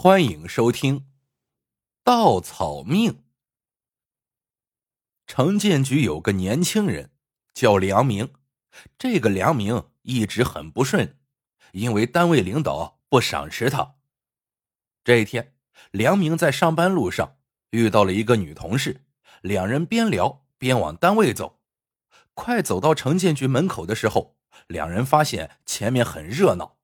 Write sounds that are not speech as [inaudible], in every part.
欢迎收听《稻草命》。城建局有个年轻人叫梁明，这个梁明一直很不顺，因为单位领导不赏识他。这一天，梁明在上班路上遇到了一个女同事，两人边聊边往单位走。快走到城建局门口的时候，两人发现前面很热闹，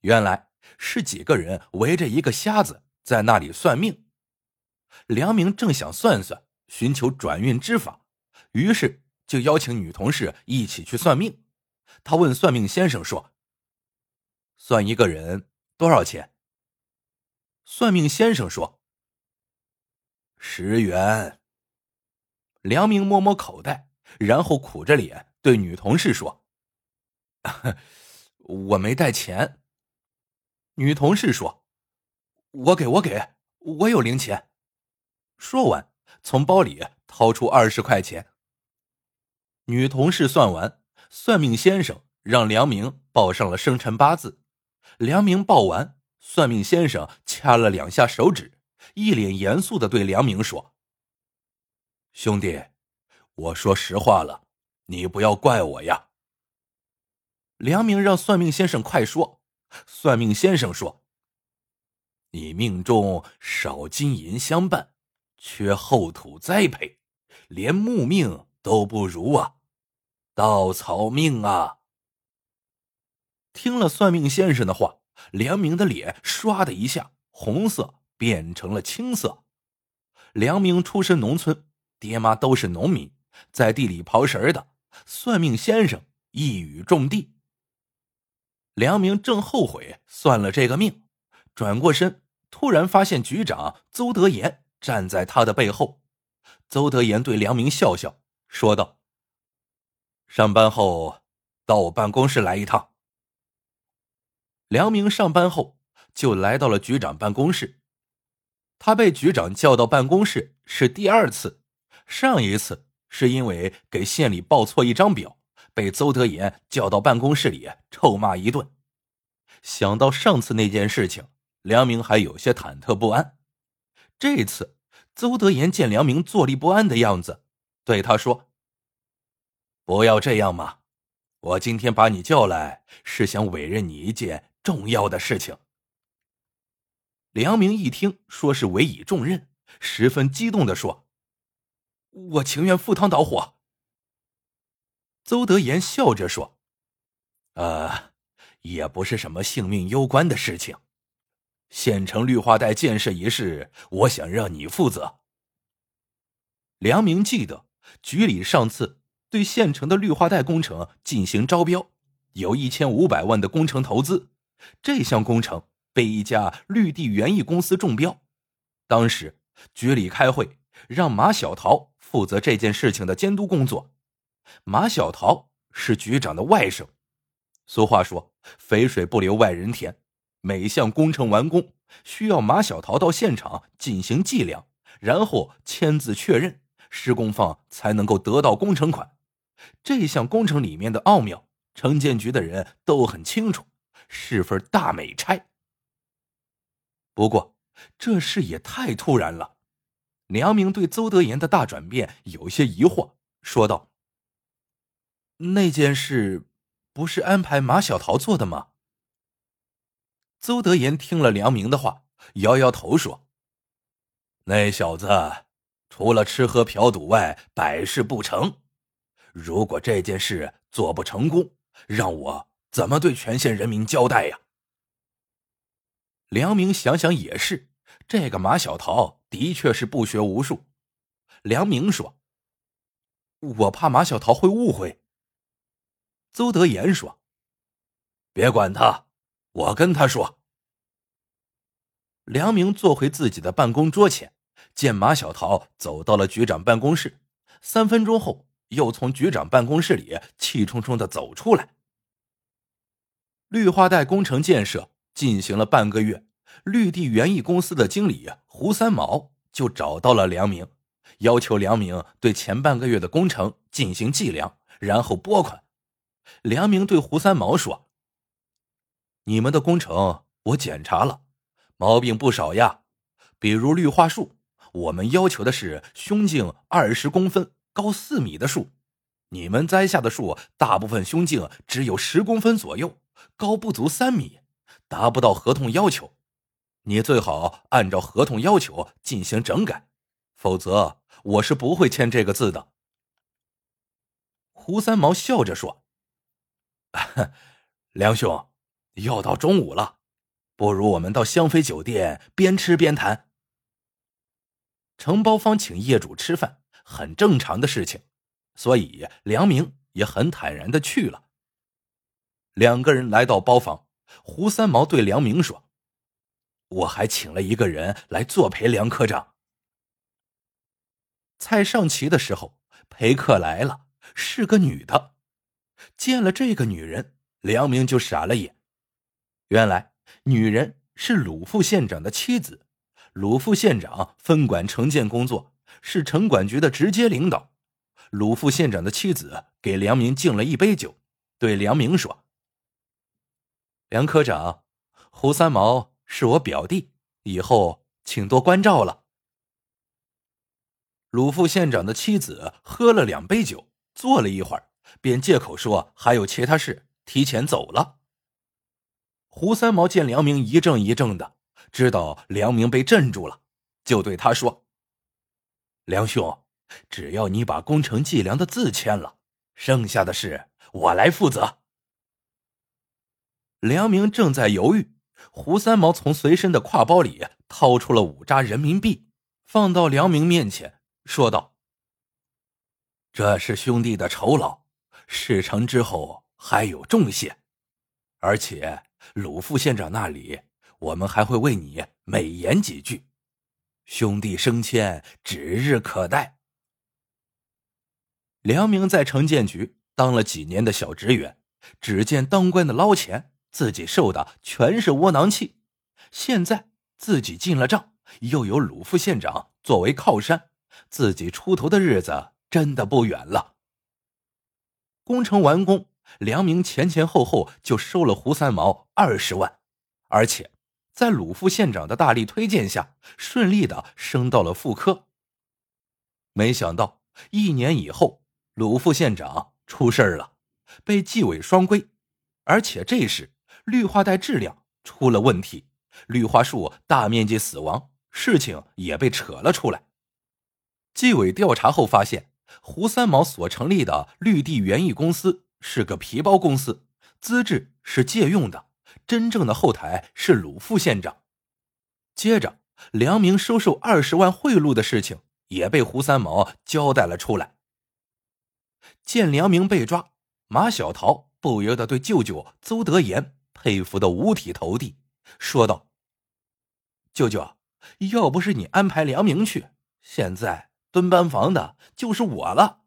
原来。是几个人围着一个瞎子在那里算命。梁明正想算算，寻求转运之法，于是就邀请女同事一起去算命。他问算命先生说：“算一个人多少钱？”算命先生说：“十元。”梁明摸摸口袋，然后苦着脸对女同事说：“ [laughs] 我没带钱。”女同事说：“我给我给，我有零钱。”说完，从包里掏出二十块钱。女同事算完，算命先生让梁明报上了生辰八字。梁明报完，算命先生掐了两下手指，一脸严肃的对梁明说：“兄弟，我说实话了，你不要怪我呀。”梁明让算命先生快说。算命先生说：“你命中少金银相伴，缺厚土栽培，连木命都不如啊，稻草命啊！”听了算命先生的话，梁明的脸唰的一下红色变成了青色。梁明出身农村，爹妈都是农民，在地里刨食的。算命先生一语中的。梁明正后悔算了这个命，转过身，突然发现局长邹德言站在他的背后。邹德言对梁明笑笑，说道：“上班后到我办公室来一趟。”梁明上班后就来到了局长办公室。他被局长叫到办公室是第二次，上一次是因为给县里报错一张表。被邹德言叫到办公室里臭骂一顿，想到上次那件事情，梁明还有些忐忑不安。这次，邹德言见梁明坐立不安的样子，对他说：“不要这样嘛，我今天把你叫来，是想委任你一件重要的事情。”梁明一听说是委以重任，十分激动的说：“我情愿赴汤蹈火。”邹德言笑着说：“呃，也不是什么性命攸关的事情。县城绿化带建设一事，我想让你负责。”梁明记得局里上次对县城的绿化带工程进行招标，有一千五百万的工程投资，这项工程被一家绿地园艺公司中标。当时局里开会，让马小桃负责这件事情的监督工作。马小桃是局长的外甥。俗话说：“肥水不流外人田。”每项工程完工，需要马小桃到现场进行计量，然后签字确认，施工方才能够得到工程款。这项工程里面的奥妙，城建局的人都很清楚，是份大美差。不过，这事也太突然了。梁明对邹德言的大转变有些疑惑，说道。那件事不是安排马小桃做的吗？邹德言听了梁明的话，摇摇头说：“那小子除了吃喝嫖赌外，百事不成。如果这件事做不成功，让我怎么对全县人民交代呀？”梁明想想也是，这个马小桃的确是不学无术。梁明说：“我怕马小桃会误会。”邹德言说：“别管他，我跟他说。”梁明坐回自己的办公桌前，见马小桃走到了局长办公室，三分钟后又从局长办公室里气冲冲的走出来。绿化带工程建设进行了半个月，绿地园艺公司的经理胡三毛就找到了梁明，要求梁明对前半个月的工程进行计量，然后拨款。梁明对胡三毛说：“你们的工程我检查了，毛病不少呀。比如绿化树，我们要求的是胸径二十公分、高四米的树，你们栽下的树大部分胸径只有十公分左右，高不足三米，达不到合同要求。你最好按照合同要求进行整改，否则我是不会签这个字的。胡三毛笑着说：“ [laughs] 梁兄，要到中午了，不如我们到香妃酒店边吃边谈。”承包方请业主吃饭，很正常的事情，所以梁明也很坦然的去了。两个人来到包房，胡三毛对梁明说：“我还请了一个人来作陪梁科长。”菜上齐的时候，陪客来了，是个女的。见了这个女人，梁明就傻了眼。原来，女人是鲁副县长的妻子。鲁副县长分管城建工作，是城管局的直接领导。鲁副县长的妻子给梁明敬了一杯酒，对梁明说：“梁科长，胡三毛是我表弟，以后请多关照了。”鲁副县长的妻子喝了两杯酒，坐了一会儿，便借口说还有其他事，提前走了。胡三毛见梁明一怔一怔的。知道梁明被镇住了，就对他说：“梁兄，只要你把工程计量的字签了，剩下的事我来负责。”梁明正在犹豫，胡三毛从随身的挎包里掏出了五扎人民币，放到梁明面前，说道：“这是兄弟的酬劳，事成之后还有重谢，而且鲁副县长那里……”我们还会为你美言几句，兄弟升迁指日可待。梁明在城建局当了几年的小职员，只见当官的捞钱，自己受的全是窝囊气。现在自己进了账，又有鲁副县长作为靠山，自己出头的日子真的不远了。工程完工，梁明前前后后就收了胡三毛二十万，而且。在鲁副县长的大力推荐下，顺利的升到了副科。没想到一年以后，鲁副县长出事了，被纪委双规，而且这时绿化带质量出了问题，绿化树大面积死亡，事情也被扯了出来。纪委调查后发现，胡三毛所成立的绿地园艺公司是个皮包公司，资质是借用的。真正的后台是鲁副县长。接着，梁明收受二十万贿赂的事情也被胡三毛交代了出来。见梁明被抓，马小桃不由得对舅舅邹德言佩服的五体投地，说道：“舅舅，要不是你安排梁明去，现在蹲班房的就是我了。”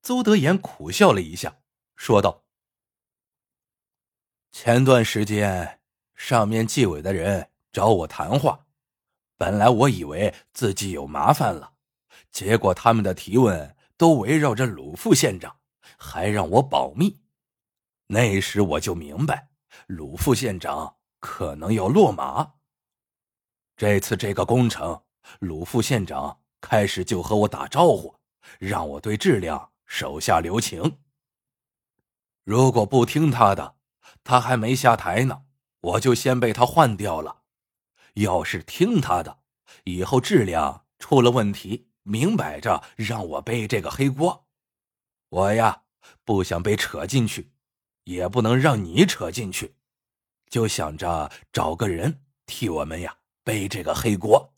邹德言苦笑了一下，说道。前段时间，上面纪委的人找我谈话，本来我以为自己有麻烦了，结果他们的提问都围绕着鲁副县长，还让我保密。那时我就明白，鲁副县长可能要落马。这次这个工程，鲁副县长开始就和我打招呼，让我对质量手下留情。如果不听他的。他还没下台呢，我就先被他换掉了。要是听他的，以后质量出了问题，明摆着让我背这个黑锅。我呀，不想被扯进去，也不能让你扯进去，就想着找个人替我们呀背这个黑锅。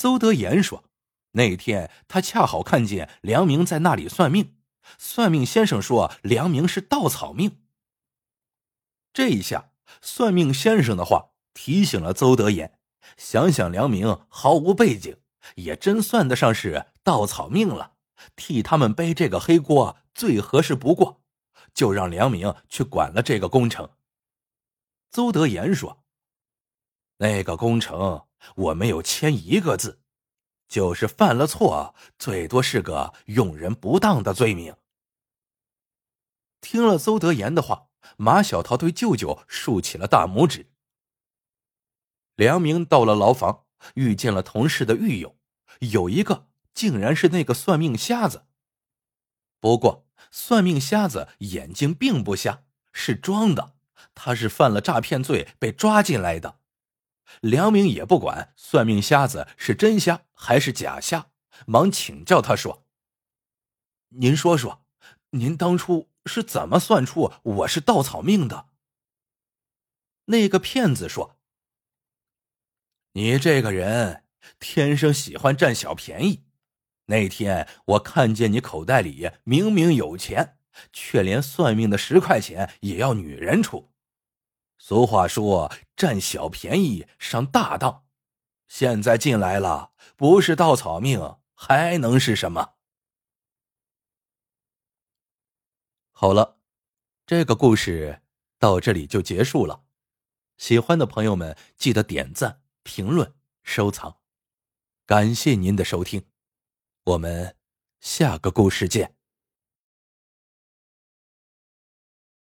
邹德言说：“那天他恰好看见梁明在那里算命，算命先生说梁明是稻草命。”这一下，算命先生的话提醒了邹德言。想想梁明毫无背景，也真算得上是稻草命了，替他们背这个黑锅最合适不过，就让梁明去管了这个工程。邹德言说：“那个工程我没有签一个字，就是犯了错，最多是个用人不当的罪名。”听了邹德言的话。马小桃对舅舅竖起了大拇指，梁明到了牢房，遇见了同事的狱友，有一个竟然是那个算命瞎子。不过，算命瞎子眼睛并不瞎，是装的，他是犯了诈骗罪被抓进来的。梁明也不管算命瞎子是真瞎还是假瞎，忙请教他说：“您说说，您当初是怎么算出我是稻草命的？”那个骗子说：“你这个人天生喜欢占小便宜。那天我看见你口袋里明明有钱，却连算命的十块钱也要女人出。俗话说，占小便宜上大当。现在进来了，不是稻草命，还能是什么？”好了，这个故事到这里就结束了。喜欢的朋友们，记得点赞、评论、收藏，感谢您的收听，我们下个故事见。